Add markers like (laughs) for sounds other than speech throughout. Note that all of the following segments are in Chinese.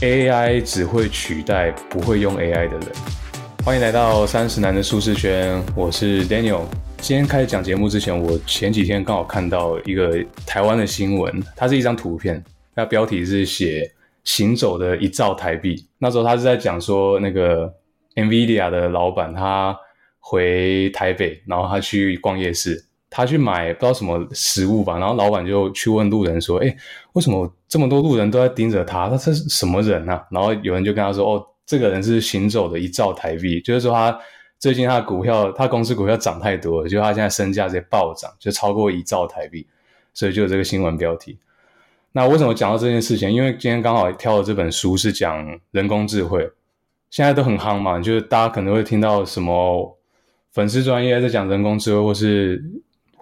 AI 只会取代不会用 AI 的人。欢迎来到三十男的舒适圈，我是 Daniel。今天开始讲节目之前，我前几天刚好看到一个台湾的新闻，它是一张图片，它标题是写“行走的一兆台币”。那时候他是在讲说，那个 NVIDIA 的老板他回台北，然后他去逛夜市。他去买不知道什么食物吧，然后老板就去问路人说：“哎，为什么这么多路人都在盯着他？他是什么人啊？”然后有人就跟他说：“哦，这个人是行走的一兆台币，就是说他最近他的股票，他公司股票涨太多了，就他现在身价在暴涨，就超过一兆台币，所以就有这个新闻标题。那为什么讲到这件事情？因为今天刚好挑的这本书是讲人工智慧，现在都很夯嘛，就是大家可能会听到什么粉丝专业在讲人工智慧，或是。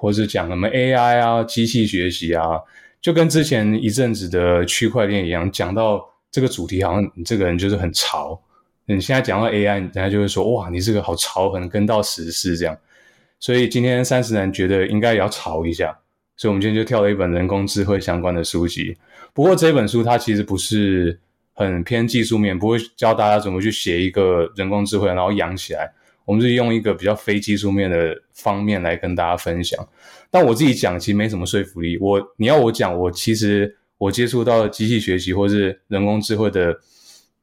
或是讲什么 AI 啊，机器学习啊，就跟之前一阵子的区块链一样，讲到这个主题，好像你这个人就是很潮。你现在讲到 AI，人家就会说哇，你这个好潮，可能跟到时事这样。所以今天三十人觉得应该也要潮一下，所以我们今天就挑了一本人工智慧相关的书籍。不过这本书它其实不是很偏技术面，不会教大家怎么去写一个人工智慧，然后养起来。我们是用一个比较非技术面的方面来跟大家分享，但我自己讲其实没什么说服力。我你要我讲，我其实我接触到机器学习或是人工智慧的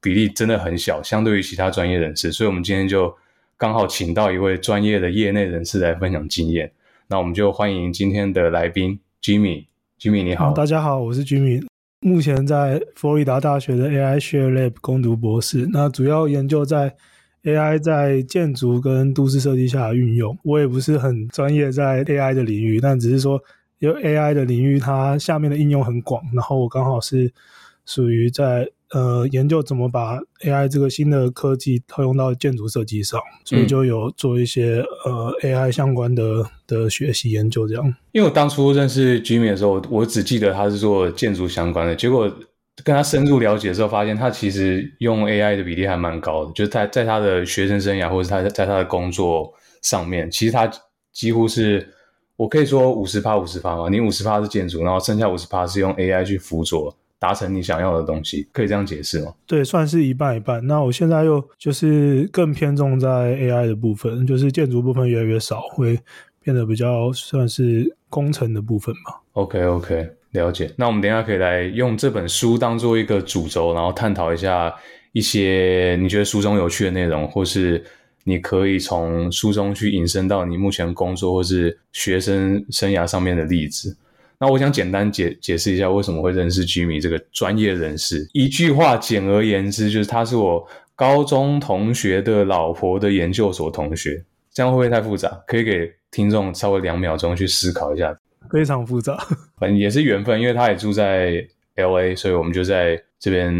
比例真的很小，相对于其他专业人士。所以，我们今天就刚好请到一位专业的业内人士来分享经验。那我们就欢迎今天的来宾 Jimmy。Jimmy 你好，大家好，我是 Jimmy，目前在佛罗里达大学的 AI Share Lab 攻读博士，那主要研究在。AI 在建筑跟都市设计下的运用，我也不是很专业在 AI 的领域，但只是说，因为 AI 的领域它下面的应用很广，然后我刚好是属于在呃研究怎么把 AI 这个新的科技套用到建筑设计上，所以就有做一些呃 AI 相关的的学习研究这样。因为我当初认识 Jimmy 的时候，我只记得他是做建筑相关的，结果。跟他深入了解之后，发现他其实用 AI 的比例还蛮高的，就是在在他的学生生涯或者他在他的工作上面，其实他几乎是我可以说五十趴五十趴嘛，你五十趴是建筑，然后剩下五十趴是用 AI 去辅佐达成你想要的东西，可以这样解释吗？对，算是一半一半。那我现在又就是更偏重在 AI 的部分，就是建筑部分越来越少，会变得比较算是工程的部分吧。OK OK。了解，那我们等下可以来用这本书当做一个主轴，然后探讨一下一些你觉得书中有趣的内容，或是你可以从书中去引申到你目前工作或是学生生涯上面的例子。那我想简单解解释一下为什么会认识 Jimmy 这个专业人士。一句话，简而言之，就是他是我高中同学的老婆的研究所同学。这样会不会太复杂？可以给听众稍微两秒钟去思考一下。非常复杂，(laughs) 反正也是缘分，因为他也住在 L A，所以我们就在这边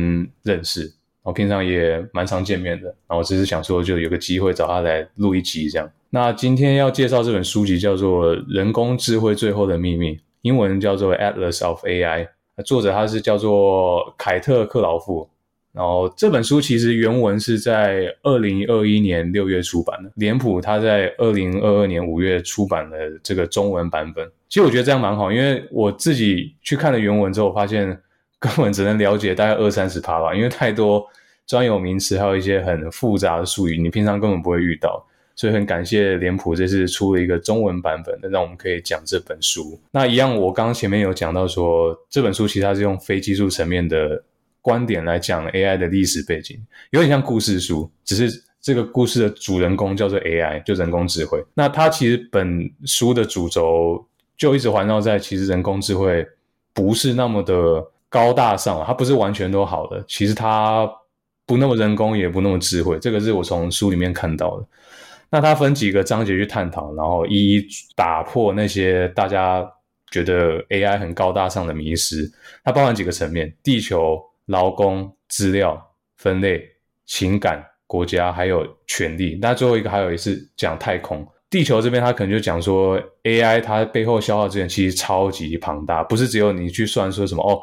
认识，然后平常也蛮常见面的。然后只是想说，就有个机会找他来录一集这样。那今天要介绍这本书籍叫做《人工智慧最后的秘密》，英文叫做《Atlas of AI》，作者他是叫做凯特克劳夫。然后这本书其实原文是在二零二一年六月出版的，脸谱他在二零二二年五月出版了这个中文版本。其实我觉得这样蛮好，因为我自己去看了原文之后，发现根本只能了解大概二三十趴吧，因为太多专有名词，还有一些很复杂的术语，你平常根本不会遇到。所以很感谢脸谱这次出了一个中文版本的，让我们可以讲这本书。那一样，我刚刚前面有讲到说，这本书其实它是用非技术层面的。观点来讲 AI 的历史背景，有点像故事书，只是这个故事的主人公叫做 AI，就人工智慧。那它其实本书的主轴就一直环绕在，其实人工智慧不是那么的高大上，它不是完全都好的。其实它不那么人工，也不那么智慧。这个是我从书里面看到的。那它分几个章节去探讨，然后一一打破那些大家觉得 AI 很高大上的迷失。它包含几个层面，地球。劳工、资料、分类、情感、国家，还有权利。那最后一个还有一次讲太空、地球这边，他可能就讲说，AI 它背后消耗资源其实超级庞大，不是只有你去算说什么哦，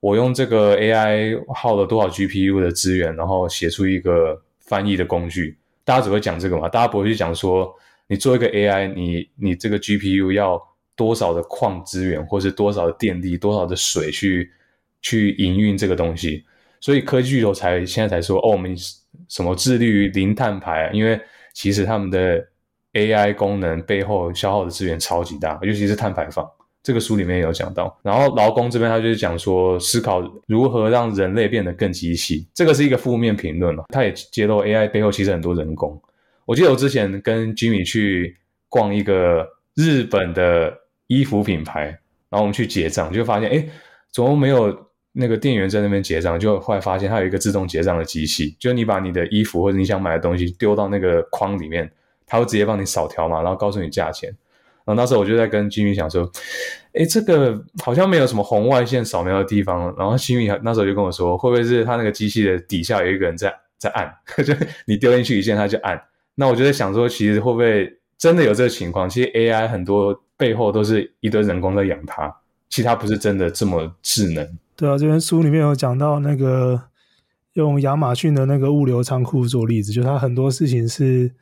我用这个 AI 耗了多少 GPU 的资源，然后写出一个翻译的工具，大家只会讲这个嘛？大家不会去讲说，你做一个 AI，你你这个 GPU 要多少的矿资源，或是多少的电力、多少的水去。去营运这个东西，所以科技巨头才现在才说哦，我们什么致力于零碳排，因为其实他们的 AI 功能背后消耗的资源超级大，尤其是碳排放。这个书里面有讲到，然后劳工这边他就是讲说，思考如何让人类变得更机器，这个是一个负面评论了。他也揭露 AI 背后其实很多人工。我记得我之前跟 Jimmy 去逛一个日本的衣服品牌，然后我们去结账，就发现哎，怎么没有那个店员在那边结账？就后来发现它有一个自动结账的机器，就你把你的衣服或者你想买的东西丢到那个框里面，它会直接帮你扫条码，然后告诉你价钱。然后那时候我就在跟金宇讲说，哎，这个好像没有什么红外线扫描的地方。然后金宇那时候就跟我说，会不会是他那个机器的底下有一个人在在按？(laughs) 就你丢进去一件，他就按。那我就在想说，其实会不会真的有这个情况？其实 AI 很多背后都是一堆人工在养它，其实它不是真的这么智能。对啊，这边书里面有讲到那个用亚马逊的那个物流仓库做例子，就它很多事情是。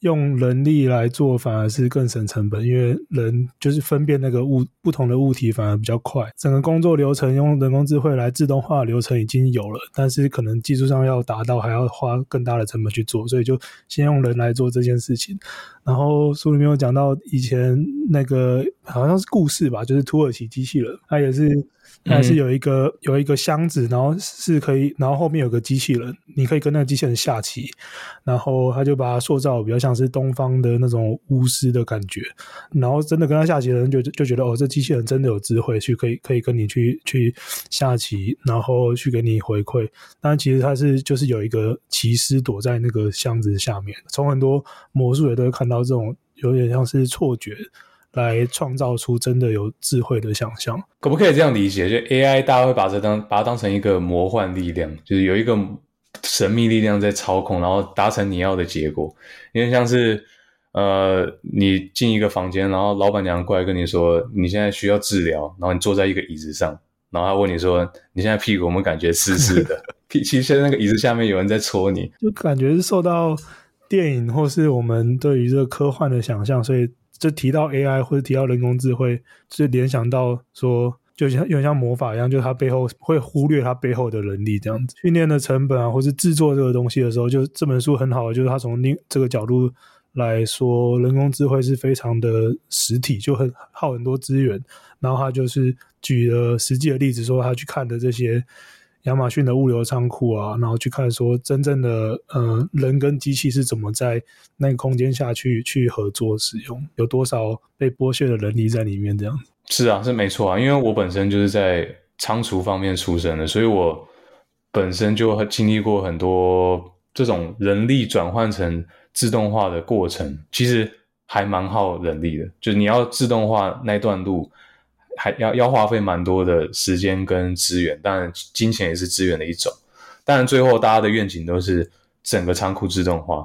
用人力来做反而是更省成本，因为人就是分辨那个物不同的物体反而比较快。整个工作流程用人工智慧来自动化流程已经有了，但是可能技术上要达到还要花更大的成本去做，所以就先用人来做这件事情。然后书里面有讲到以前那个好像是故事吧，就是土耳其机器人，它也是。还是有一个有一个箱子，然后是可以，然后后面有个机器人，你可以跟那个机器人下棋，然后他就把它塑造比较像是东方的那种巫师的感觉，然后真的跟他下棋的人就就觉得哦，这机器人真的有智慧，去可以可以跟你去去下棋，然后去给你回馈。但其实他是就是有一个骑士躲在那个箱子下面，从很多魔术也都会看到这种有点像是错觉。来创造出真的有智慧的想象，可不可以这样理解？就 AI，大家会把这当把它当成一个魔幻力量，就是有一个神秘力量在操控，然后达成你要的结果。因为像是呃，你进一个房间，然后老板娘过来跟你说，你现在需要治疗，然后你坐在一个椅子上，然后他问你说，你现在屁股有没有感觉湿湿的？(laughs) 其实那个椅子下面有人在戳你，就感觉是受到电影或是我们对于这个科幻的想象，所以。就提到 AI 或者提到人工智慧，就联想到说，就像有点像魔法一样，就是它背后会忽略它背后的能力这样子。训练的成本啊，或是制作这个东西的时候，就这本书很好，就是它从另这个角度来说，人工智慧是非常的实体，就很耗很多资源。然后他就是举了实际的例子，说他去看的这些。亚马逊的物流仓库啊，然后去看说真正的呃人跟机器是怎么在那个空间下去去合作使用，有多少被剥削的人力在里面这样子？是啊，是没错啊，因为我本身就是在仓储方面出身的，所以我本身就经历过很多这种人力转换成自动化的过程，其实还蛮耗人力的，就你要自动化那段路。还要要花费蛮多的时间跟资源，当然金钱也是资源的一种。当然最后大家的愿景都是整个仓库自动化，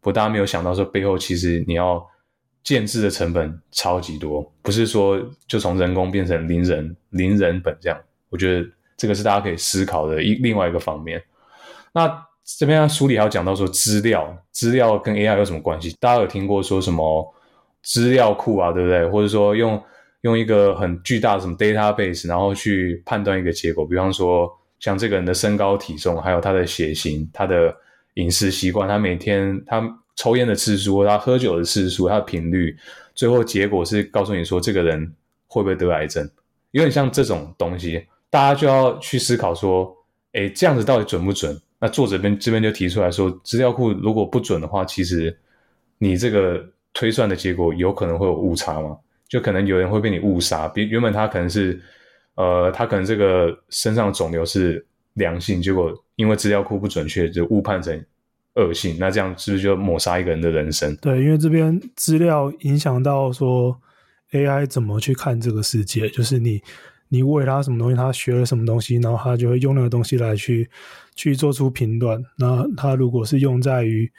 不过大家没有想到说背后其实你要建制的成本超级多，不是说就从人工变成零人零人本这样。我觉得这个是大家可以思考的一另外一个方面。那这边书里还有讲到说资料，资料跟 AI 有什么关系？大家有听过说什么资料库啊，对不对？或者说用。用一个很巨大的什么 database，然后去判断一个结果，比方说像这个人的身高体重，还有他的血型、他的饮食习惯、他每天他抽烟的次数、他喝酒的次数、他的频率，最后结果是告诉你说这个人会不会得癌症？有点像这种东西，大家就要去思考说，哎，这样子到底准不准？那作者边这边就提出来说，资料库如果不准的话，其实你这个推算的结果有可能会有误差吗？就可能有人会被你误杀，比原本他可能是，呃，他可能这个身上的肿瘤是良性，结果因为资料库不准确，就误判成恶性，那这样是不是就抹杀一个人的人生？对，因为这边资料影响到说 AI 怎么去看这个世界，就是你你喂它什么东西，它学了什么东西，然后它就会用那个东西来去去做出评断。那它如果是用在于。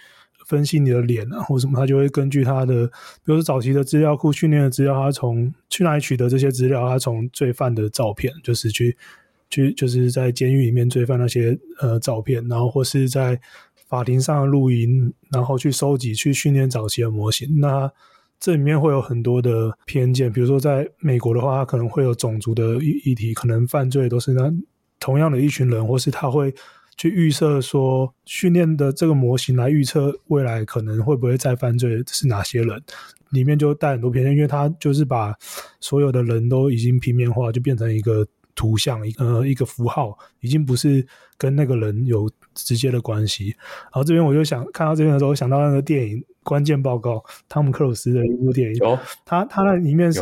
分析你的脸啊，或什么，他就会根据他的，比如说早期的资料库训练的资料，他从去哪里取得这些资料？他从罪犯的照片，就是去去就是在监狱里面罪犯那些呃照片，然后或是在法庭上录音，然后去收集去训练早期的模型。那这里面会有很多的偏见，比如说在美国的话，他可能会有种族的议议题，可能犯罪都是那同样的一群人，或是他会去预测说训练的这个模型来预测未来可能会不会再犯罪是哪些人，里面就带很多偏见，因为他就是把所有的人都已经平面化，就变成一个图像，一呃一个符号，已经不是跟那个人有直接的关系。然后这边我就想看到这边的时候，想到那个电影《关键报告》，汤姆克鲁斯的一部电影，有他他那里面是。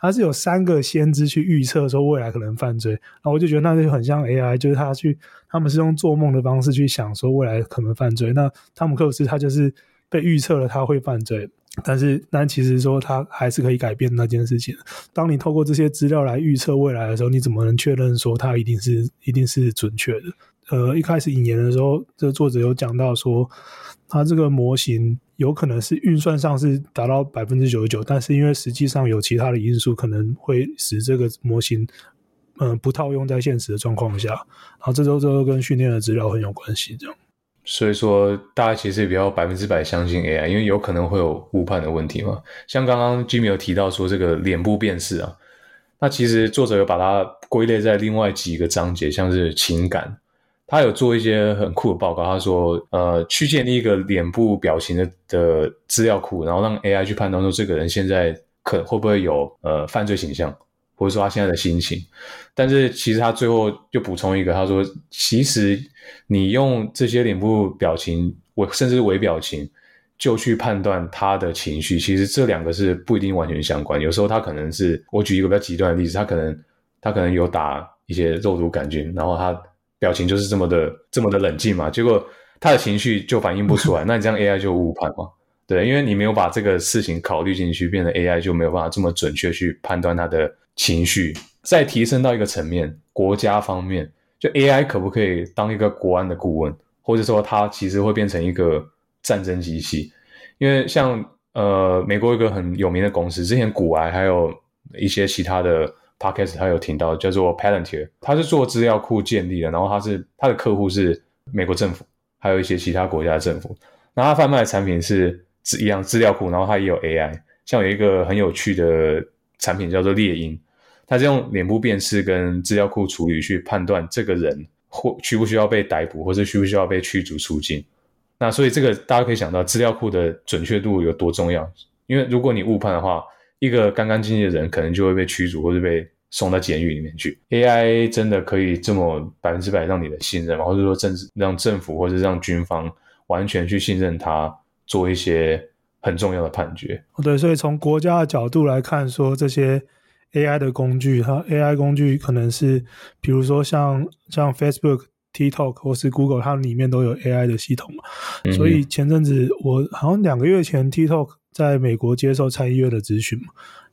他是有三个先知去预测说未来可能犯罪，然后我就觉得那就很像 AI，就是他去他们是用做梦的方式去想说未来可能犯罪。那汤姆克鲁斯他就是被预测了他会犯罪，但是但其实说他还是可以改变那件事情。当你透过这些资料来预测未来的时候，你怎么能确认说他一定是一定是准确的？呃，一开始引言的时候，这作者有讲到说它这个模型。有可能是运算上是达到百分之九十九，但是因为实际上有其他的因素，可能会使这个模型，嗯，不套用在现实的状况下。然后这都这都跟训练的资料很有关系，这样。所以说，大家其实也不要百分之百相信 AI，因为有可能会有误判的问题嘛。像刚刚 Jimmy 有提到说这个脸部辨识啊，那其实作者有把它归类在另外几个章节，像是情感。他有做一些很酷的报告，他说，呃，去建立一个脸部表情的的资料库，然后让 AI 去判断说这个人现在可会不会有呃犯罪倾向，或者说他现在的心情。但是其实他最后就补充一个，他说，其实你用这些脸部表情，我甚至是微表情，就去判断他的情绪，其实这两个是不一定完全相关。有时候他可能是，我举一个比较极端的例子，他可能他可能有打一些肉毒杆菌，然后他。表情就是这么的这么的冷静嘛，结果他的情绪就反映不出来，(laughs) 那你这样 AI 就误判嘛？对，因为你没有把这个事情考虑进去，变成 AI 就没有办法这么准确去判断他的情绪。再提升到一个层面，国家方面，就 AI 可不可以当一个国安的顾问，或者说它其实会变成一个战争机器？因为像呃美国一个很有名的公司，之前古癌还有一些其他的。Podcast 他有听到叫做 Palantir，他是做资料库建立的，然后他是他的客户是美国政府，还有一些其他国家的政府。那他贩卖的产品是资一样资料库，然后他也有 AI，像有一个很有趣的产品叫做猎鹰，它是用脸部辨识跟资料库处理去判断这个人或需不需要被逮捕，或者需不需要被驱逐出境。那所以这个大家可以想到资料库的准确度有多重要，因为如果你误判的话。一个干干净净的人，可能就会被驱逐或者被送到监狱里面去。AI 真的可以这么百分之百让你的信任吗？或者说政治让政府或者让军方完全去信任他，做一些很重要的判决？对，所以从国家的角度来看，说这些 AI 的工具，它 AI 工具可能是，比如说像像 Facebook、TikTok 或是 Google，它里面都有 AI 的系统嘛。所以前阵子我好像两个月前 TikTok。在美国接受参议院的咨询嘛，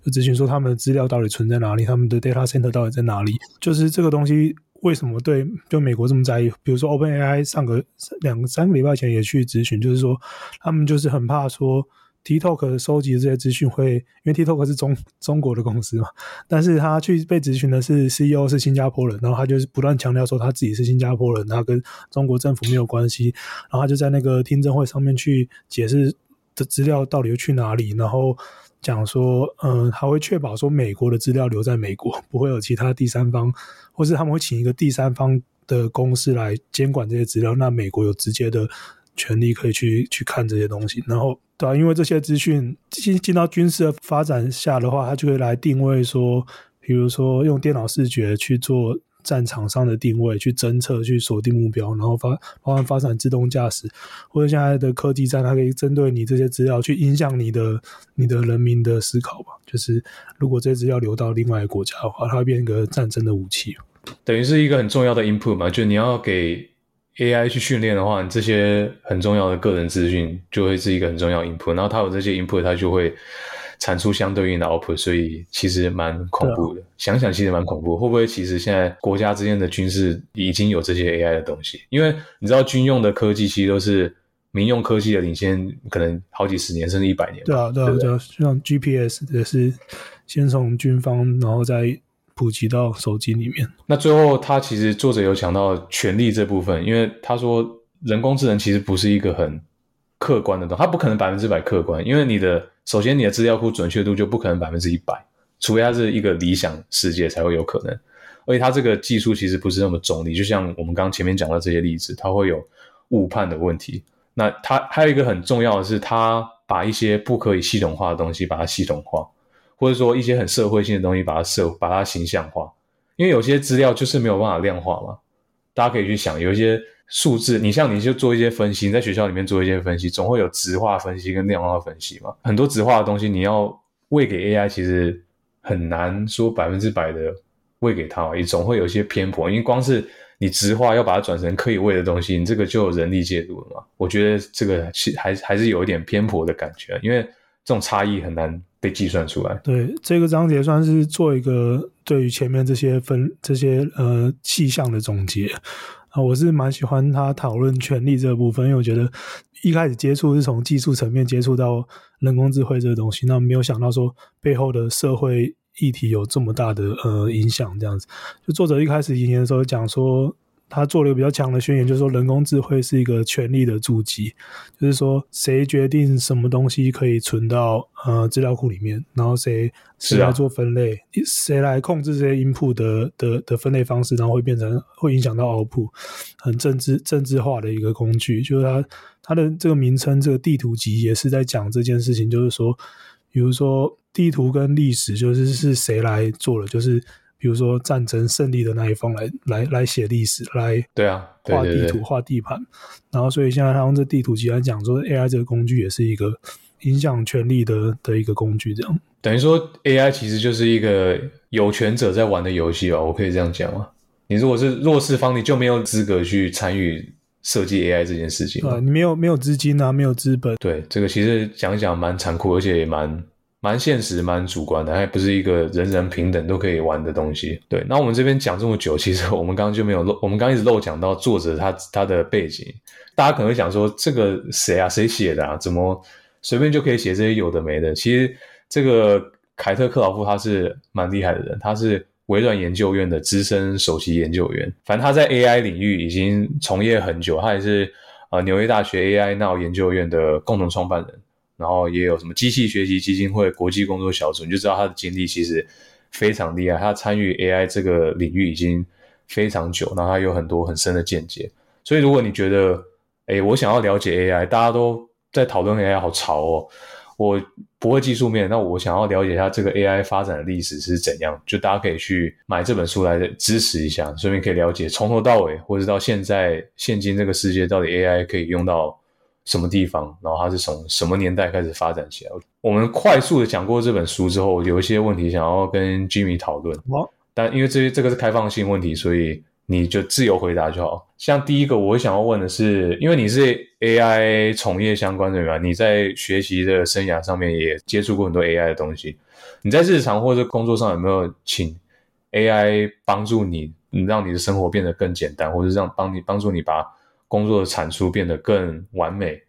就咨询说他们的资料到底存在哪里，他们的 data center 到底在哪里？就是这个东西为什么对就美国这么在意？比如说 OpenAI 上个两三个礼拜前也去咨询，就是说他们就是很怕说 TikTok 收集这些资讯会，因为 TikTok 是中中国的公司嘛，但是他去被咨询的是 CEO 是新加坡人，然后他就是不断强调说他自己是新加坡人，他跟中国政府没有关系，然后他就在那个听证会上面去解释。的资料到底又去哪里？然后讲说，嗯，他会确保说美国的资料留在美国，(laughs) 不会有其他第三方，或是他们会请一个第三方的公司来监管这些资料。那美国有直接的权利可以去去看这些东西。然后，对啊，因为这些资讯进进到军事的发展下的话，它就会来定位说，比如说用电脑视觉去做。战场上的定位，去侦测，去锁定目标，然后发包含发展自动驾驶，或者现在的科技战，它可以针对你这些资料去影响你的你的人民的思考吧。就是如果这些资料流到另外一个国家的话，它会变一个战争的武器。等于是一个很重要的 input 嘛，就你要给 AI 去训练的话，你这些很重要的个人资讯就会是一个很重要 input，然后它有这些 input，它就会。产出相对应的 output，所以其实蛮恐怖的。想想其实蛮恐怖，会不会其实现在国家之间的军事已经有这些 AI 的东西？因为你知道军用的科技其实都是民用科技的领先，可能好几十年甚至一百年。对啊，对啊，对啊，像 GPS 也是先从军方，然后再普及到手机里面。那最后他其实作者有讲到权力这部分，因为他说人工智能其实不是一个很客观的东西，它不可能百分之百客观，因为你的。首先，你的资料库准确度就不可能百分之一百，除非它是一个理想世界才会有可能。而且它这个技术其实不是那么中立，就像我们刚前面讲到这些例子，它会有误判的问题。那它还有一个很重要的是，它把一些不可以系统化的东西把它系统化，或者说一些很社会性的东西把它社把它形象化。因为有些资料就是没有办法量化嘛，大家可以去想，有一些数字，你像你就做一些分析，你在学校里面做一些分析，总会有质化分析跟量化分析嘛。很多质化的东西你要喂给 AI，其实很难说百分之百的喂给它，也总会有一些偏颇。因为光是你质化要把它转成可以喂的东西，你这个就有人力介入了嘛。我觉得这个是还还是有一点偏颇的感觉，因为这种差异很难被计算出来。对这个章节算是做一个对于前面这些分这些呃气象的总结我是蛮喜欢他讨论权力这部分，因为我觉得一开始接触是从技术层面接触到人工智慧这个东西，那没有想到说背后的社会议题有这么大的呃影响，这样子。就作者一开始引言的时候讲说。他做了一个比较强的宣言，就是说人工智慧是一个权力的筑基，就是说谁决定什么东西可以存到呃资料库里面，然后谁谁来做分类，谁来控制这些 input 的的的分类方式，然后会变成会影响到 output，很政治政治化的一个工具。就是它它的这个名称，这个地图集也是在讲这件事情，就是说，比如说地图跟历史，就是是谁来做的，就是。比如说战争胜利的那一方来来来写历史，来对啊画地图画地盘，然后所以现在他用这地图集来讲说，AI 这个工具也是一个影响权力的的一个工具，这样等于说 AI 其实就是一个有权者在玩的游戏吧？我可以这样讲吗？你如果是弱势方，你就没有资格去参与设计 AI 这件事情啊，你没有没有资金啊，没有资本。对，这个其实讲一讲蛮残酷，而且也蛮。蛮现实，蛮主观的，还不是一个人人平等都可以玩的东西。对，那我们这边讲这么久，其实我们刚刚就没有漏，我们刚一直漏讲到作者他他的背景。大家可能会想说，这个谁啊？谁写的啊？怎么随便就可以写这些有的没的？其实这个凯特克劳夫他是蛮厉害的人，他是微软研究院的资深首席研究员。反正他在 AI 领域已经从业很久，他也是呃纽约大学 AI Now 研究院的共同创办人。然后也有什么机器学习基金会国际工作小组，你就知道他的经历其实非常厉害。他参与 AI 这个领域已经非常久，然后他有很多很深的见解。所以如果你觉得，哎，我想要了解 AI，大家都在讨论 AI 好潮哦，我不会技术面，那我想要了解一下这个 AI 发展的历史是怎样，就大家可以去买这本书来支持一下，顺便可以了解从头到尾，或者到现在现今这个世界到底 AI 可以用到。什么地方？然后它是从什么年代开始发展起来？我们快速的讲过这本书之后，有一些问题想要跟 Jimmy 讨论。但因为这这个是开放性问题，所以你就自由回答就好。像第一个，我想要问的是，因为你是 AI 从业相关人员，你在学习的生涯上面也接触过很多 AI 的东西。你在日常或者工作上有没有请 AI 帮助你，让你的生活变得更简单，或者让帮你帮助你把？工作的产出变得更完美，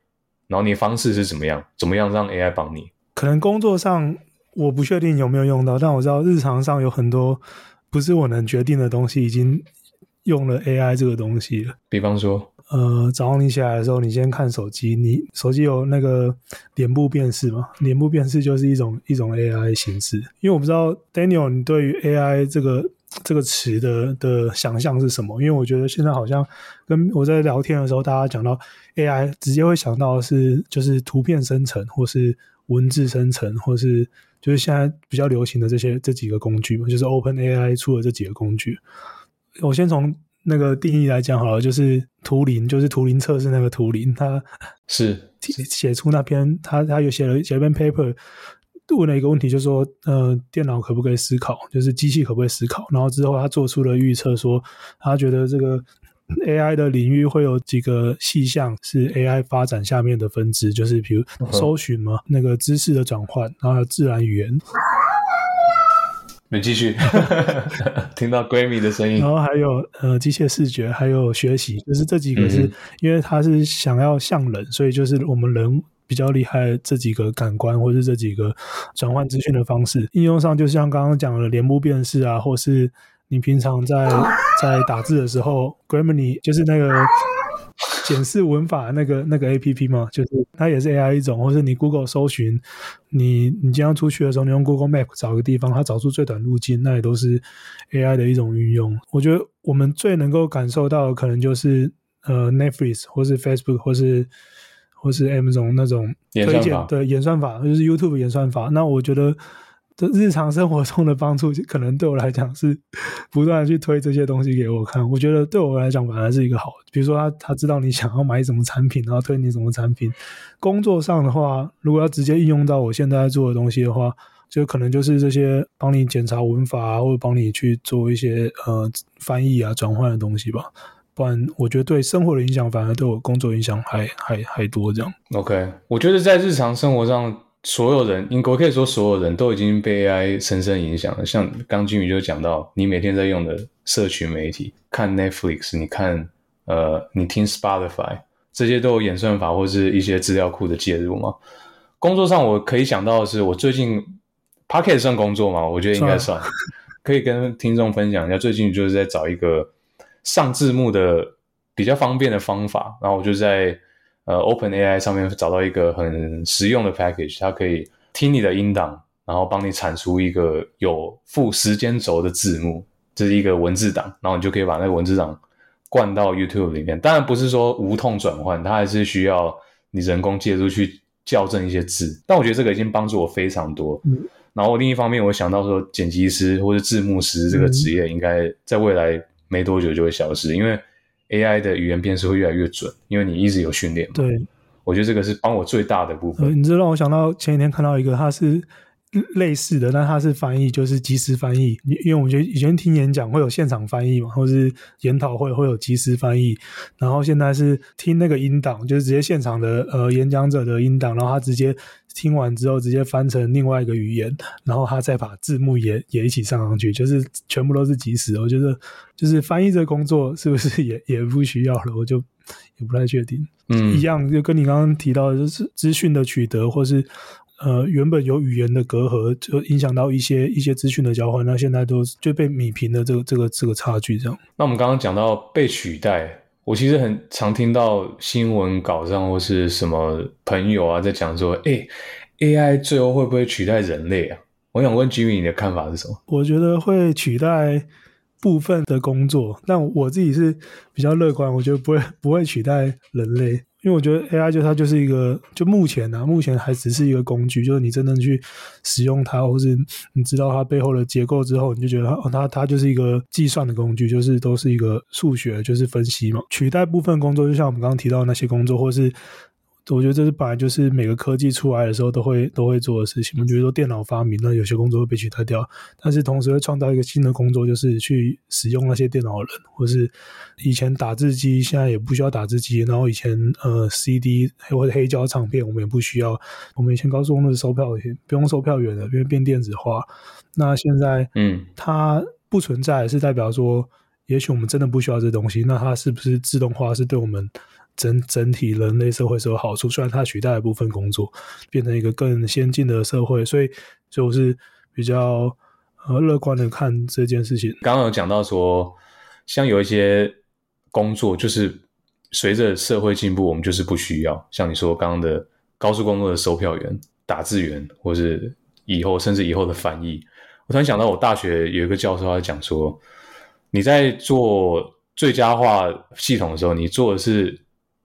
然后你方式是怎么样？怎么样让 AI 帮你？可能工作上我不确定有没有用到，但我知道日常上有很多不是我能决定的东西，已经用了 AI 这个东西了。比方说，呃，早上你起来的时候，你先看手机，你手机有那个脸部辨识嘛？脸部辨识就是一种一种 AI 形式。因为我不知道 Daniel，你对于 AI 这个。这个词的的想象是什么？因为我觉得现在好像跟我在聊天的时候，大家讲到 AI，直接会想到是就是图片生成，或是文字生成，或是就是现在比较流行的这些这几个工具嘛，就是 Open AI 出的这几个工具。我先从那个定义来讲好了，就是图灵，就是图灵测试那个图灵，他是写出那篇，他他有写了写了篇 paper。问了一个问题，就是说，呃，电脑可不可以思考？就是机器可不可以思考？然后之后他做出了预测，说他觉得这个 AI 的领域会有几个细项是 AI 发展下面的分支，就是比如搜寻嘛，那个知识的转换，然后还有自然语言。你继续，(laughs) 听到闺蜜的声音。然后还有呃，机械视觉，还有学习，就是这几个是因为他是想要像人，所以就是我们人。比较厉害这几个感官，或是这几个转换资讯的方式，应用上就像刚刚讲的脸部辨识啊，或是你平常在在打字的时候，Grammarly 就是那个检视文法那个那个 A P P 嘛，就是它也是 A I 一种，或是你 Google 搜寻，你你经常出去的时候，你用 Google Map 找个地方，它找出最短路径，那也都是 A I 的一种运用。我觉得我们最能够感受到，可能就是呃 Netflix 或是 Facebook 或是或是 Amazon 那种推荐的演算法，就是 YouTube 演算法。那我觉得。这日常生活中的帮助，可能对我来讲是不断的去推这些东西给我看。我觉得对我来讲反而是一个好，比如说他他知道你想要买什么产品，然后推你什么产品。工作上的话，如果要直接应用到我现在做的东西的话，就可能就是这些帮你检查文法啊，或者帮你去做一些呃翻译啊、转换的东西吧。不然，我觉得对生活的影响反而对我工作影响还还还多。这样，OK，我觉得在日常生活上。所有人，应该可以说所有人都已经被 AI 深深影响了。像刚金宇就讲到，你每天在用的社群媒体，看 Netflix，你看呃，你听 Spotify，这些都有演算法或是一些资料库的介入吗？工作上我可以想到的是，我最近 Pocket 算工作吗？我觉得应该算，可以跟听众分享一下。最近就是在找一个上字幕的比较方便的方法，然后我就在。呃，Open AI 上面找到一个很实用的 package，它可以听你的音档，然后帮你产出一个有附时间轴的字幕，这是一个文字档，然后你就可以把那个文字档灌到 YouTube 里面。当然不是说无痛转换，它还是需要你人工介入去校正一些字。但我觉得这个已经帮助我非常多。然后另一方面，我想到说剪辑师或者字幕师这个职业，应该在未来没多久就会消失，因为。AI 的语言辨识会越来越准，因为你一直有训练。对，我觉得这个是帮我最大的部分。你这让我想到前几天看到一个，他是类似的，但它是翻译，就是即时翻译。因为我觉得以前听演讲会有现场翻译嘛，或是研讨会会有即时翻译，然后现在是听那个音档，就是直接现场的呃演讲者的音档，然后他直接。听完之后，直接翻成另外一个语言，然后他再把字幕也也一起上上去，就是全部都是即时。我觉得，就是翻译这工作是不是也也不需要了？我就也不太确定。嗯，一样就跟你刚刚提到的，就是资讯的取得，或是呃原本有语言的隔阂，就影响到一些一些资讯的交换。那现在都就被米平的这个这个这个差距这样。那我们刚刚讲到被取代。我其实很常听到新闻稿上或是什么朋友啊在讲说，哎，AI 最后会不会取代人类啊？我想问 Jimmy，你的看法是什么？我觉得会取代部分的工作，但我自己是比较乐观，我觉得不会不会取代人类。因为我觉得 AI 就它就是一个，就目前呢，目前还只是一个工具，就是你真正去使用它，或是你知道它背后的结构之后，你就觉得它它它就是一个计算的工具，就是都是一个数学，就是分析嘛，取代部分工作，就像我们刚刚提到那些工作，或是。我觉得这是本来就是每个科技出来的时候都会都会做的事情。我觉得说电脑发明，那有些工作会被取代掉，但是同时会创造一个新的工作，就是去使用那些电脑的人，或是以前打字机现在也不需要打字机，然后以前呃 CD 或者黑胶唱片我们也不需要，我们以前高速公路是售票不用售票员的，因为变电子化。那现在嗯，它不存在是代表说，也许我们真的不需要这东西，那它是不是自动化是对我们？整整体人类社会是有好处，虽然它取代了部分工作，变成一个更先进的社会，所以就是比较呃乐观的看这件事情。刚刚有讲到说，像有一些工作，就是随着社会进步，我们就是不需要。像你说刚刚的高速公路的售票员、打字员，或是以后甚至以后的翻译。我突然想到，我大学有一个教授他讲说，你在做最佳化系统的时候，你做的是。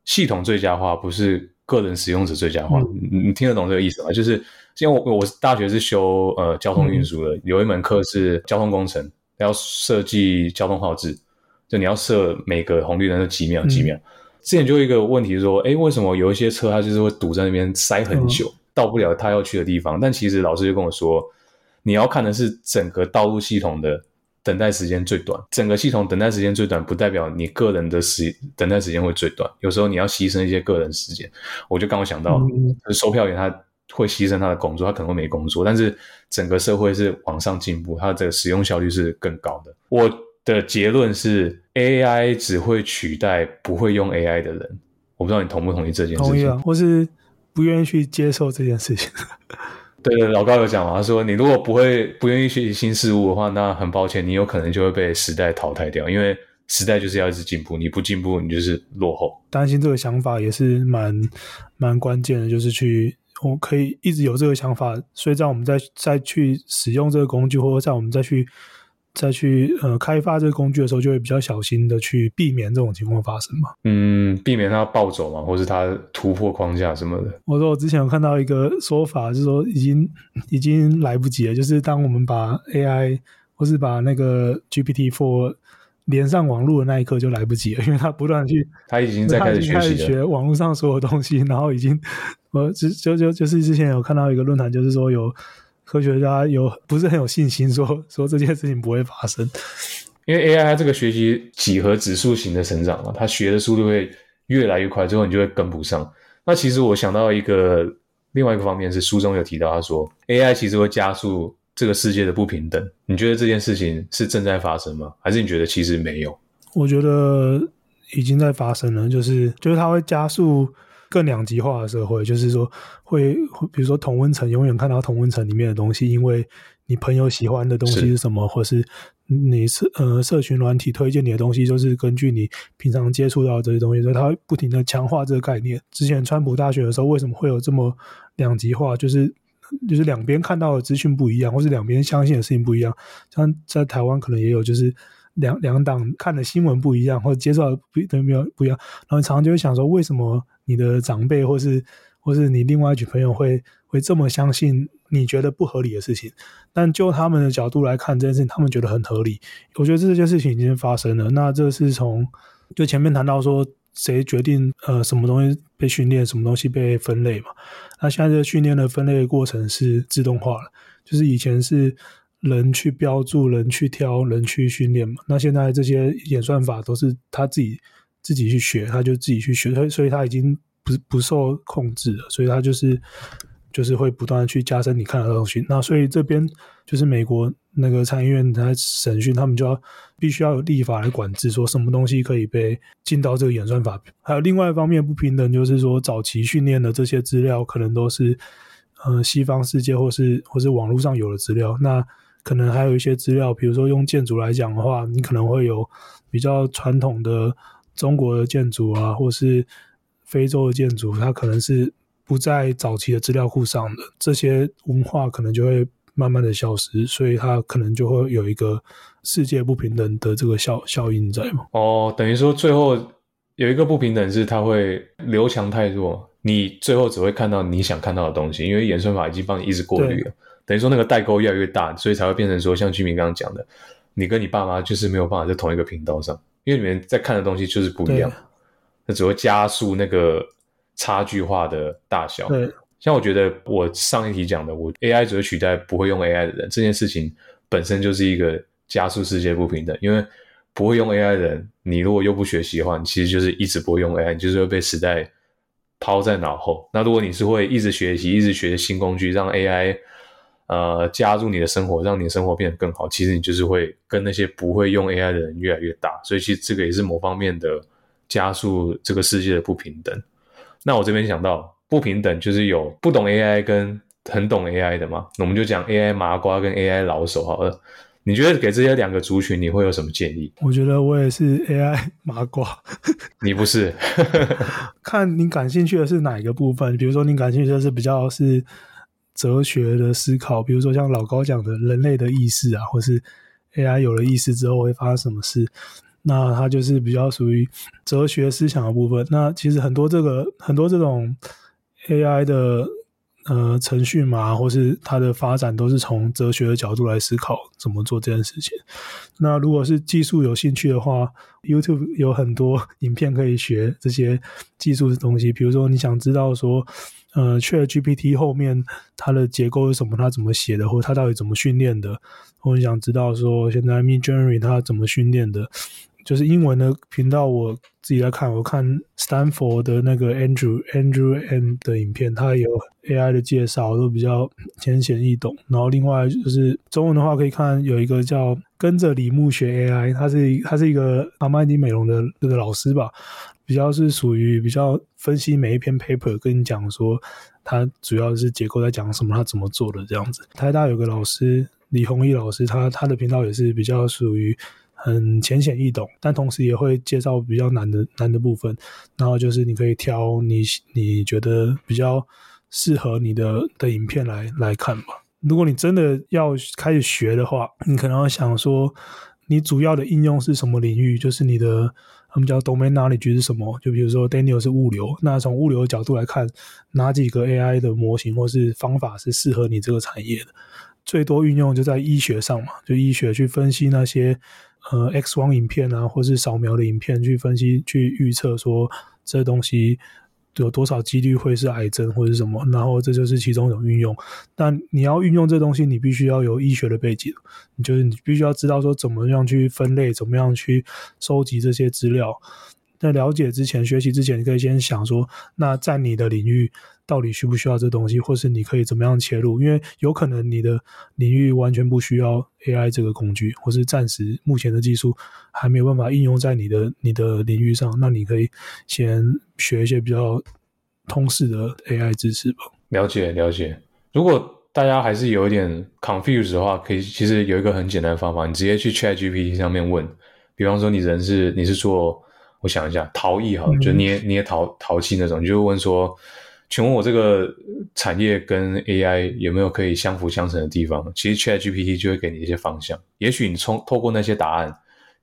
系统最佳化不是个人使用者最佳化，你你听得懂这个意思吗？就是因为我我大学是修呃交通运输的，有一门课是交通工程，要设计交通号志，就你要设每个红绿灯是几秒几秒。之前就一个问题说，哎，为什么有一些车它就是会堵在那边塞很久，到不了他要去的地方？但其实老师就跟我说，你要看的是整个道路系统的。等待时间最短，整个系统等待时间最短，不代表你个人的时等待时间会最短。有时候你要牺牲一些个人时间。我就刚刚想到，售票员他会牺牲他的工作，他可能会没工作，但是整个社会是往上进步，它的使用效率是更高的。我的结论是，AI 只会取代不会用 AI 的人。我不知道你同不同意这件事情？同意啊，或是不愿意去接受这件事情。对对，老高有讲嘛，他说你如果不会不愿意学习新事物的话，那很抱歉，你有可能就会被时代淘汰掉，因为时代就是要一直进步，你不进步，你就是落后。担心这个想法也是蛮蛮关键的，就是去我可以一直有这个想法，所以在我们再再去使用这个工具，或者在我们再去。再去呃开发这个工具的时候，就会比较小心的去避免这种情况发生嘛。嗯，避免它暴走嘛，或是它突破框架什么的。我说我之前有看到一个说法，就是说已经已经来不及了，就是当我们把 AI 或是把那个 GPT Four 连上网络的那一刻就来不及了，因为它不断去，(laughs) 它已经在开始学习学网络上所有东西，然后已经我就就就就是之前有看到一个论坛，就是说有。科学家有不是很有信心说说这件事情不会发生，因为 AI 它这个学习几何指数型的成长嘛，它学的速度会越来越快，最后你就会跟不上。那其实我想到一个另外一个方面是书中有提到，他说 AI 其实会加速这个世界的不平等。你觉得这件事情是正在发生吗？还是你觉得其实没有？我觉得已经在发生了，就是就是它会加速。更两极化的社会，就是说会，比如说同温层永远看到同温层里面的东西，因为你朋友喜欢的东西是什么，或是你社呃社群软体推荐你的东西，就是根据你平常接触到这些东西，所以它会不停的强化这个概念。之前川普大学的时候，为什么会有这么两极化？就是就是两边看到的资讯不一样，或是两边相信的事情不一样。像在台湾可能也有，就是两两党看的新闻不一样，或者接受不都没有不一样，然后常常就会想说，为什么？你的长辈，或是或是你另外一群朋友，会会这么相信你觉得不合理的事情，但就他们的角度来看这件事情，他们觉得很合理。我觉得这件事情已经发生了。那这是从就前面谈到说，谁决定呃什么东西被训练，什么东西被分类嘛？那现在这个训练的分类过程是自动化了，就是以前是人去标注、人去挑、人去训练嘛。那现在这些演算法都是他自己。自己去学，他就自己去学，所以所以他已经不不受控制了，所以他就是就是会不断的去加深你看的东西。那所以这边就是美国那个参议院在审讯，他们就要必须要有立法来管制，说什么东西可以被进到这个演算法。还有另外一方面不平等，就是说早期训练的这些资料可能都是呃西方世界或是或是网络上有的资料，那可能还有一些资料，比如说用建筑来讲的话，你可能会有比较传统的。中国的建筑啊，或是非洲的建筑，它可能是不在早期的资料库上的，这些文化可能就会慢慢的消失，所以它可能就会有一个世界不平等的这个效效应在嘛。哦，等于说最后有一个不平等是它会留强太弱，你最后只会看到你想看到的东西，因为演算法已经帮你一直过滤了。等于说那个代沟越来越大，所以才会变成说像居民刚刚讲的，你跟你爸妈就是没有办法在同一个频道上。因为你们在看的东西就是不一样，那只会加速那个差距化的大小。对，像我觉得我上一题讲的，我 AI 只会取代不会用 AI 的人，这件事情本身就是一个加速世界不平等。因为不会用 AI 的人，你如果又不学习的话，你其实就是一直不会用 AI，你就是会被时代抛在脑后。那如果你是会一直学习、一直学新工具，让 AI。呃，加入你的生活，让你的生活变得更好。其实你就是会跟那些不会用 AI 的人越来越大，所以其实这个也是某方面的加速这个世界的不平等。那我这边想到不平等，就是有不懂 AI 跟很懂 AI 的嘛。那我们就讲 AI 麻瓜跟 AI 老手好了。你觉得给这些两个族群，你会有什么建议？我觉得我也是 AI 麻瓜。你不是？(laughs) 看你感兴趣的是哪一个部分？比如说你感兴趣的是比较是。哲学的思考，比如说像老高讲的人类的意识啊，或是 AI 有了意识之后会发生什么事，那它就是比较属于哲学思想的部分。那其实很多这个很多这种 AI 的呃程序嘛，或是它的发展，都是从哲学的角度来思考怎么做这件事情。那如果是技术有兴趣的话，YouTube 有很多影片可以学这些技术的东西，比如说你想知道说。呃，Chat GPT 后面它的结构是什么？它怎么写的？或者它到底怎么训练的？我很想知道说，现在 Mid Journey 它怎么训练的？就是英文的频道，我自己在看，我看 Stanford 的那个 Andrew Andrew M 的影片，它有 AI 的介绍，都比较浅显易懂。然后另外就是中文的话，可以看有一个叫跟着李牧学 AI，他是他是一个阿曼迪美容的这个老师吧。比较是属于比较分析每一篇 paper，跟你讲说它主要是结构在讲什么，它怎么做的这样子。台大有个老师李宏毅老师，他他的频道也是比较属于很浅显易懂，但同时也会介绍比较难的难的部分。然后就是你可以挑你你觉得比较适合你的的影片来来看吧。如果你真的要开始学的话，你可能要想说，你主要的应用是什么领域？就是你的他们叫 domain knowledge 是什么？就比如说 Daniel 是物流，那从物流的角度来看，哪几个 AI 的模型或是方法是适合你这个产业的？最多运用就在医学上嘛，就医学去分析那些呃 X 光影片啊，或是扫描的影片，去分析去预测说这东西有多少几率会是癌症或者什么，然后这就是其中一种运用。但你要运用这东西，你必须要有医学的背景，你就是你必须要知道说怎么样去分类，怎么样去收集这些资料。在了解之前、学习之前，你可以先想说，那在你的领域到底需不需要这东西，或是你可以怎么样切入？因为有可能你的领域完全不需要 AI 这个工具，或是暂时目前的技术还没有办法应用在你的你的领域上，那你可以先学一些比较通识的 AI 知识吧。了解了解。如果大家还是有一点 confused 的话，可以其实有一个很简单的方法，你直接去 ChatGPT 上面问，比方说你人是你是做。我想一下，陶艺哈，就捏捏陶陶器那种，你就问说，请问我这个产业跟 AI 有没有可以相辅相成的地方？其实 ChatGPT 就会给你一些方向。也许你从透过那些答案，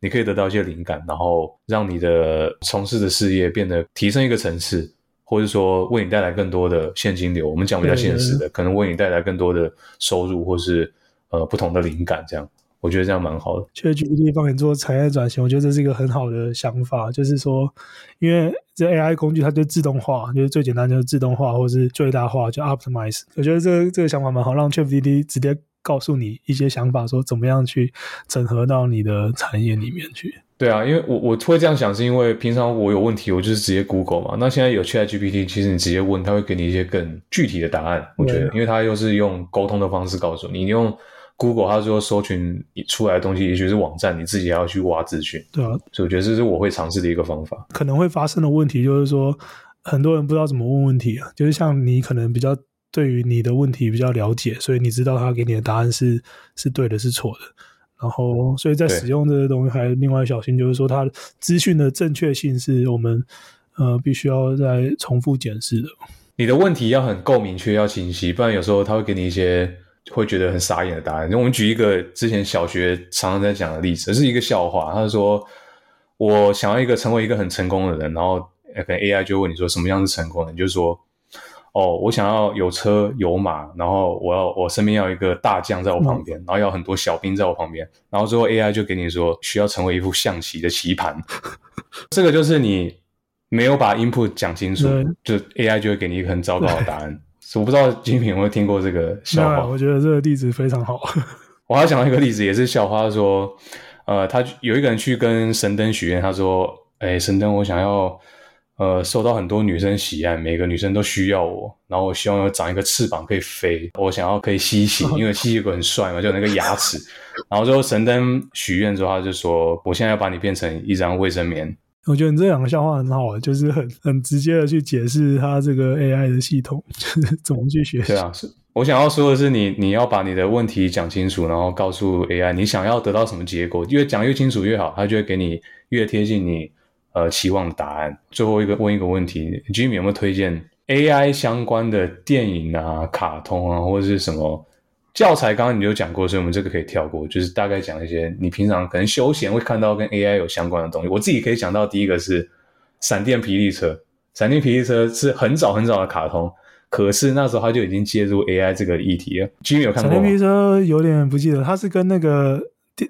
你可以得到一些灵感，然后让你的从事的事业变得提升一个层次，或者说为你带来更多的现金流。我们讲比较现实的，可能为你带来更多的收入，或是呃不同的灵感这样。我觉得这样蛮好的。确 GPT 帮你做产业转型，我觉得这是一个很好的想法。就是说，因为这 AI 工具它就自动化，就是最简单就是自动化或是最大化，就 optimize。我觉得这个这个想法蛮好，让 ChatGPT 直接告诉你一些想法，说怎么样去整合到你的产业里面去。对啊，因为我我会这样想，是因为平常我有问题，我就是直接 Google 嘛。那现在有 ChatGPT，其实你直接问，他会给你一些更具体的答案。我觉得，因为他又是用沟通的方式告诉你，你用。Google，他说搜寻出来的东西，也许是网站，你自己要去挖资讯。对啊，所以我觉得这是我会尝试的一个方法。可能会发生的问题就是说，很多人不知道怎么问问题啊。就是像你可能比较对于你的问题比较了解，所以你知道他给你的答案是是对的，是错的。然后，所以在使用这些东西还另外小心，就是说它资讯的正确性是我们呃必须要再重复检视的。你的问题要很够明确，要清晰，不然有时候他会给你一些。会觉得很傻眼的答案。那我们举一个之前小学常常在讲的例子，是一个笑话。他说：“我想要一个成为一个很成功的人，然后可能 AI 就问你说什么样是成功的？你就说：哦，我想要有车有马，然后我要我身边要一个大将在我旁边，然后要很多小兵在我旁边，然后最后 AI 就给你说需要成为一副象棋的棋盘。(laughs) 这个就是你没有把 input 讲清楚，就 AI 就会给你一个很糟糕的答案。”我不知道金平有没有听过这个笑话。我觉得这个例子非常好。(laughs) 我还想到一个例子，也是笑话，说，呃，他有一个人去跟神灯许愿，他说，哎，神灯，我想要，呃，受到很多女生喜爱，每个女生都需要我，然后我希望要长一个翅膀可以飞，(laughs) 我想要可以吸血，因为吸血鬼很帅嘛，就那个牙齿。然后最后神灯许愿之后，他就说，我现在要把你变成一张卫生棉。我觉得你这两个笑话很好，就是很很直接的去解释它这个 AI 的系统就是怎么去学习。对啊，是我想要说的是，你你要把你的问题讲清楚，然后告诉 AI 你想要得到什么结果，越讲越清楚越好，它就会给你越贴近你呃期望的答案。最后一个问一个问题，Jimmy 有没有推荐 AI 相关的电影啊、卡通啊，或者是什么？教材刚刚你就讲过，所以我们这个可以跳过，就是大概讲一些你平常可能休闲会看到跟 AI 有相关的东西。我自己可以想到第一个是闪电霹雳车，闪电霹雳车是很早很早的卡通，可是那时候它就已经介入 AI 这个议题了。Jimmy 有看过闪电霹雳车有点不记得，它是跟那个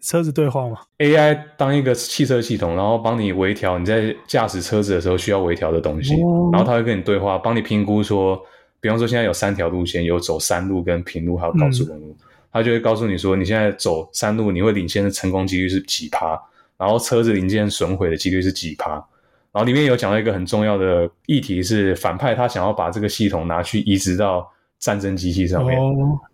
车子对话吗？AI 当一个汽车系统，然后帮你微调你在驾驶车子的时候需要微调的东西，然后它会跟你对话，帮你评估说。比方说，现在有三条路线，有走山路、跟平路，还有高速公路。他就会告诉你说，你现在走山路，你会领先的成功几率是几趴，然后车子零件损毁的几率是几趴。然后里面有讲到一个很重要的议题是，反派他想要把这个系统拿去移植到战争机器上面，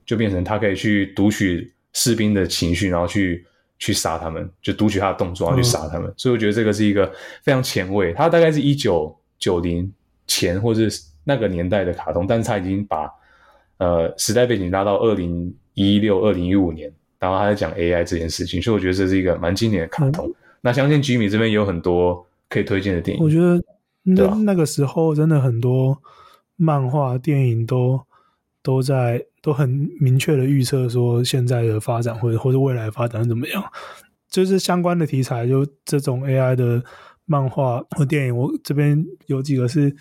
就变成他可以去读取士兵的情绪，然后去去杀他们，就读取他的动作，然后去杀他们。所以我觉得这个是一个非常前卫。他大概是一九九零前，或者。那个年代的卡通，但是他已经把呃时代背景拉到二零一六、二零一五年，然后他在讲 AI 这件事情，所以我觉得这是一个蛮经典的卡通。那相信吉米这边有很多可以推荐的电影。我觉得那那个时候真的很多漫画电影都都在都很明确的预测说现在的发展或者或者未来发展怎么样，就是相关的题材，就这种 AI 的漫画和电影，我这边有几个是《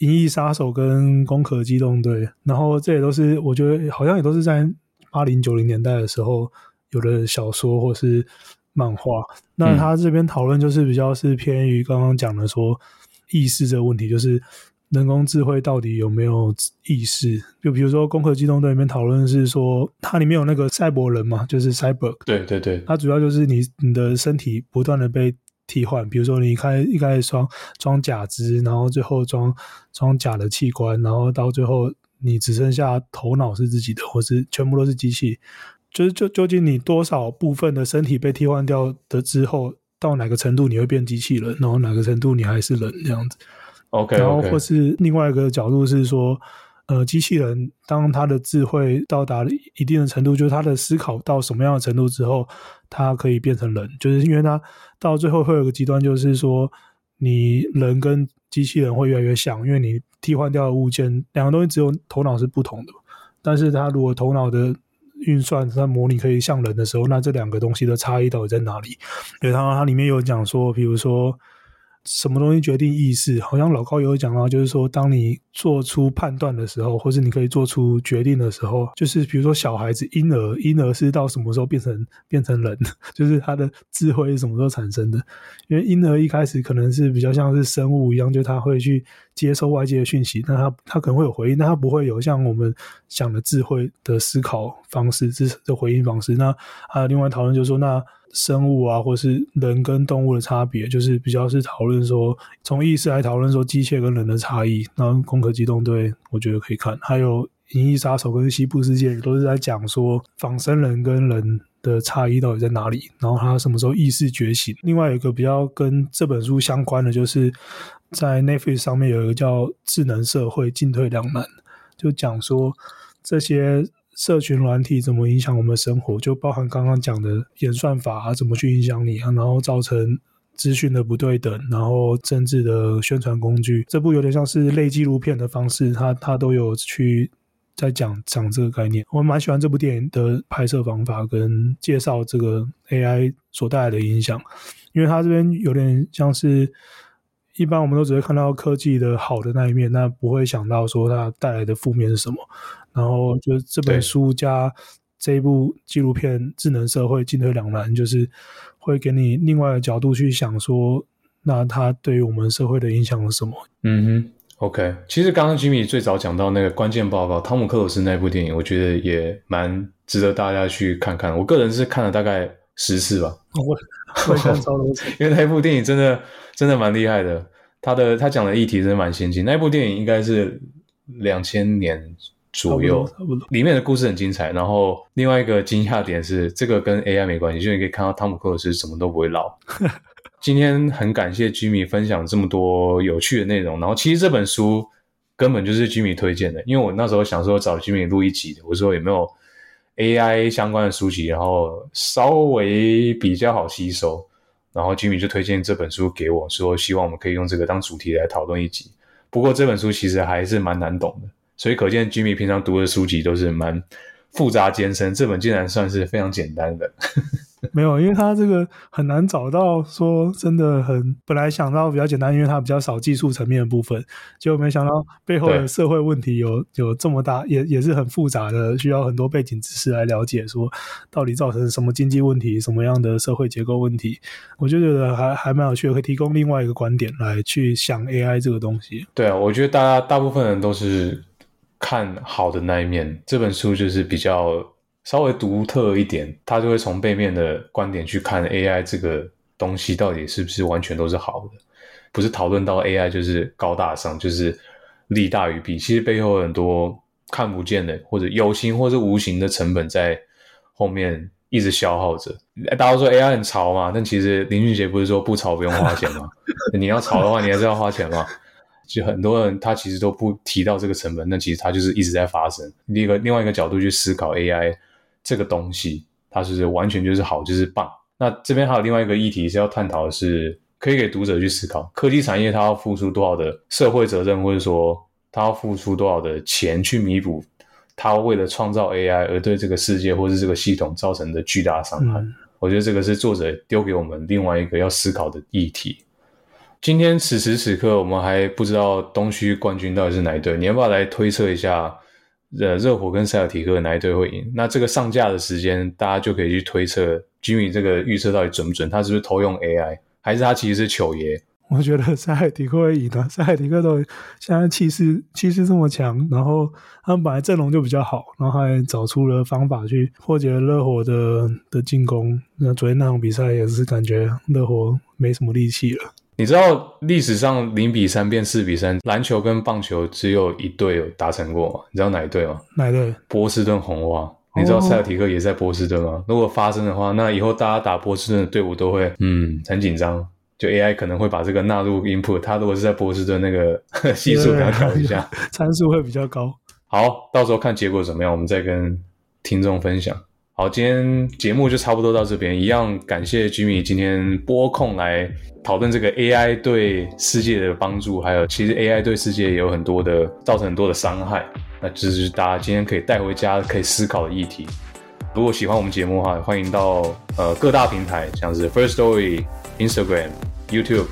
银翼杀手》跟《攻壳机动队》，然后这也都是我觉得好像也都是在八零九零年代的时候有的小说或是。漫画，那他这边讨论就是比较是偏于刚刚讲的说意识这个问题，就是人工智慧到底有没有意识？就比如说《攻壳机动队》里面讨论是说，它里面有那个赛博人嘛，就是 cyber。对对对，它主要就是你你的身体不断的被替换，比如说你开一开始装装假肢，然后最后装装假的器官，然后到最后你只剩下头脑是自己的，或是全部都是机器。就是就究竟你多少部分的身体被替换掉的之后，到哪个程度你会变机器人，然后哪个程度你还是人这样子。OK，然后或是另外一个角度是说，呃，机器人当它的智慧到达一定的程度，就是它的思考到什么样的程度之后，它可以变成人。就是因为它到最后会有个极端，就是说你人跟机器人会越来越像，因为你替换掉的物件，两个东西只有头脑是不同的，但是它如果头脑的运算它模拟可以像人的时候，那这两个东西的差异到底在哪里？因为它它里面有讲说，比如说。什么东西决定意识？好像老高有讲到，就是说，当你做出判断的时候，或是你可以做出决定的时候，就是比如说小孩子婴儿，婴儿是到什么时候变成 (laughs) 变成人？(laughs) 就是他的智慧是什么时候产生的？因为婴儿一开始可能是比较像是生物一样，就他会去接收外界的讯息，那他他可能会有回应，但他不会有像我们想的智慧的思考方式，这这回应方式。那还有另外讨论就是说，那。生物啊，或是人跟动物的差别，就是比较是讨论说，从意识来讨论说机械跟人的差异。然后《攻壳机动队》我觉得可以看，还有《银翼杀手》跟《西部世界》都是在讲说仿生人跟人的差异到底在哪里，然后他什么时候意识觉醒。另外一个比较跟这本书相关的，就是在 Netflix 上面有一个叫《智能社会进退两难》，就讲说这些。社群软体怎么影响我们的生活？就包含刚刚讲的演算法啊，怎么去影响你啊？然后造成资讯的不对等，然后政治的宣传工具，这部有点像是类纪录片的方式，它它都有去在讲讲这个概念。我蛮喜欢这部电影的拍摄方法跟介绍这个 AI 所带来的影响，因为它这边有点像是。一般我们都只会看到科技的好的那一面，那不会想到说它带来的负面是什么。然后就这本书加这一部纪录片《智能社会进退两难》，就是会给你另外的角度去想说，那它对于我们社会的影响是什么？嗯哼，OK。其实刚刚吉米最早讲到那个关键报告，汤姆克鲁斯那部电影，我觉得也蛮值得大家去看看。我个人是看了大概十次吧。我 (laughs) 我看超多次，因为那部电影真的真的蛮厉害的。他的他讲的议题真的蛮先进。那部电影应该是两千年左右，里面的故事很精彩。然后另外一个惊讶点是，这个跟 AI 没关系，就你可以看到汤姆克鲁斯什么都不会老。(laughs) 今天很感谢 Jimmy 分享这么多有趣的内容。然后其实这本书根本就是 Jimmy 推荐的，因为我那时候想说找 Jimmy 录一集，我说有没有 AI 相关的书籍，然后稍微比较好吸收。然后 Jimmy 就推荐这本书给我，说希望我们可以用这个当主题来讨论一集。不过这本书其实还是蛮难懂的，所以可见 Jimmy 平常读的书籍都是蛮复杂艰深，这本竟然算是非常简单的。(laughs) 没有，因为他这个很难找到说真的很，本来想到比较简单，因为它比较少技术层面的部分，结果没想到背后的社会问题有有这么大，也也是很复杂的，需要很多背景知识来了解，说到底造成什么经济问题，什么样的社会结构问题，我就觉得还还蛮有趣的，可以提供另外一个观点来去想 AI 这个东西。对啊，我觉得大家大部分人都是看好的那一面，这本书就是比较。稍微独特一点，他就会从背面的观点去看 AI 这个东西到底是不是完全都是好的，不是讨论到 AI 就是高大上，就是利大于弊。其实背后很多看不见的或者有形或者无形的成本在后面一直消耗着。大家都说 AI 很潮嘛，但其实林俊杰不是说不潮不用花钱吗？(laughs) 你要潮的话，你还是要花钱嘛。就很多人他其实都不提到这个成本，那其实它就是一直在发生。另一个另外一个角度去思考 AI。这个东西它是完全就是好就是棒。那这边还有另外一个议题是要探讨的是，可以给读者去思考，科技产业它要付出多少的社会责任，或者说它要付出多少的钱去弥补它为了创造 AI 而对这个世界或是这个系统造成的巨大伤害。我觉得这个是作者丢给我们另外一个要思考的议题。今天此时此刻，我们还不知道东区冠军到底是哪一队，你要不要来推测一下？呃，热火跟塞尔提克哪一队会赢？那这个上架的时间，大家就可以去推测，Jimmy 这个预测到底准不准？他是不是偷用 AI，还是他其实是球爷？我觉得塞尔提克会赢的，塞尔提克都现在气势气势这么强，然后他们本来阵容就比较好，然后还找出了方法去破解热火的的进攻。那昨天那场比赛也是感觉热火没什么力气了。你知道历史上零比三变四比三，篮球跟棒球只有一队有达成过吗？你知道哪一队吗？哪一队？波士顿红袜。你知道塞尔提克也在波士顿吗？如果发生的话，那以后大家打波士顿的队伍都会嗯很紧张。就 AI 可能会把这个纳入 input，它如果是在波士顿，那个 (laughs) 系数给它调一下，参数会比较高。好，到时候看结果怎么样，我们再跟听众分享。好，今天节目就差不多到这边。一样感谢 Jimmy 今天拨空来讨论这个 AI 对世界的帮助，还有其实 AI 对世界也有很多的造成很多的伤害。那这是大家今天可以带回家可以思考的议题。如果喜欢我们节目的话，欢迎到呃各大平台，像是 First Story、Instagram、YouTube，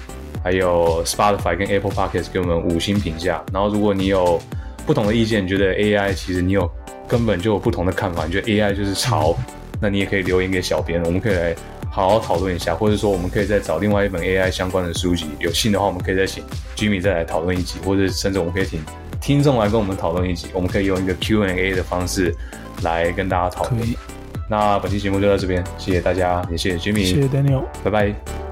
还有 Spotify 跟 Apple Podcast 给我们五星评价。然后如果你有不同的意见，觉得 AI 其实你有。根本就有不同的看法，你觉得 AI 就是潮，那你也可以留言给小编，我们可以来好好讨论一下，或者说我们可以再找另外一本 AI 相关的书籍，有信的话，我们可以再请 Jimmy 再来讨论一集，或者甚至我们可以请听众来跟我们讨论一集，我们可以用一个 Q&A 的方式来跟大家讨论。那本期节目就到这边，谢谢大家，也谢谢 Jimmy，谢谢 Daniel，拜拜。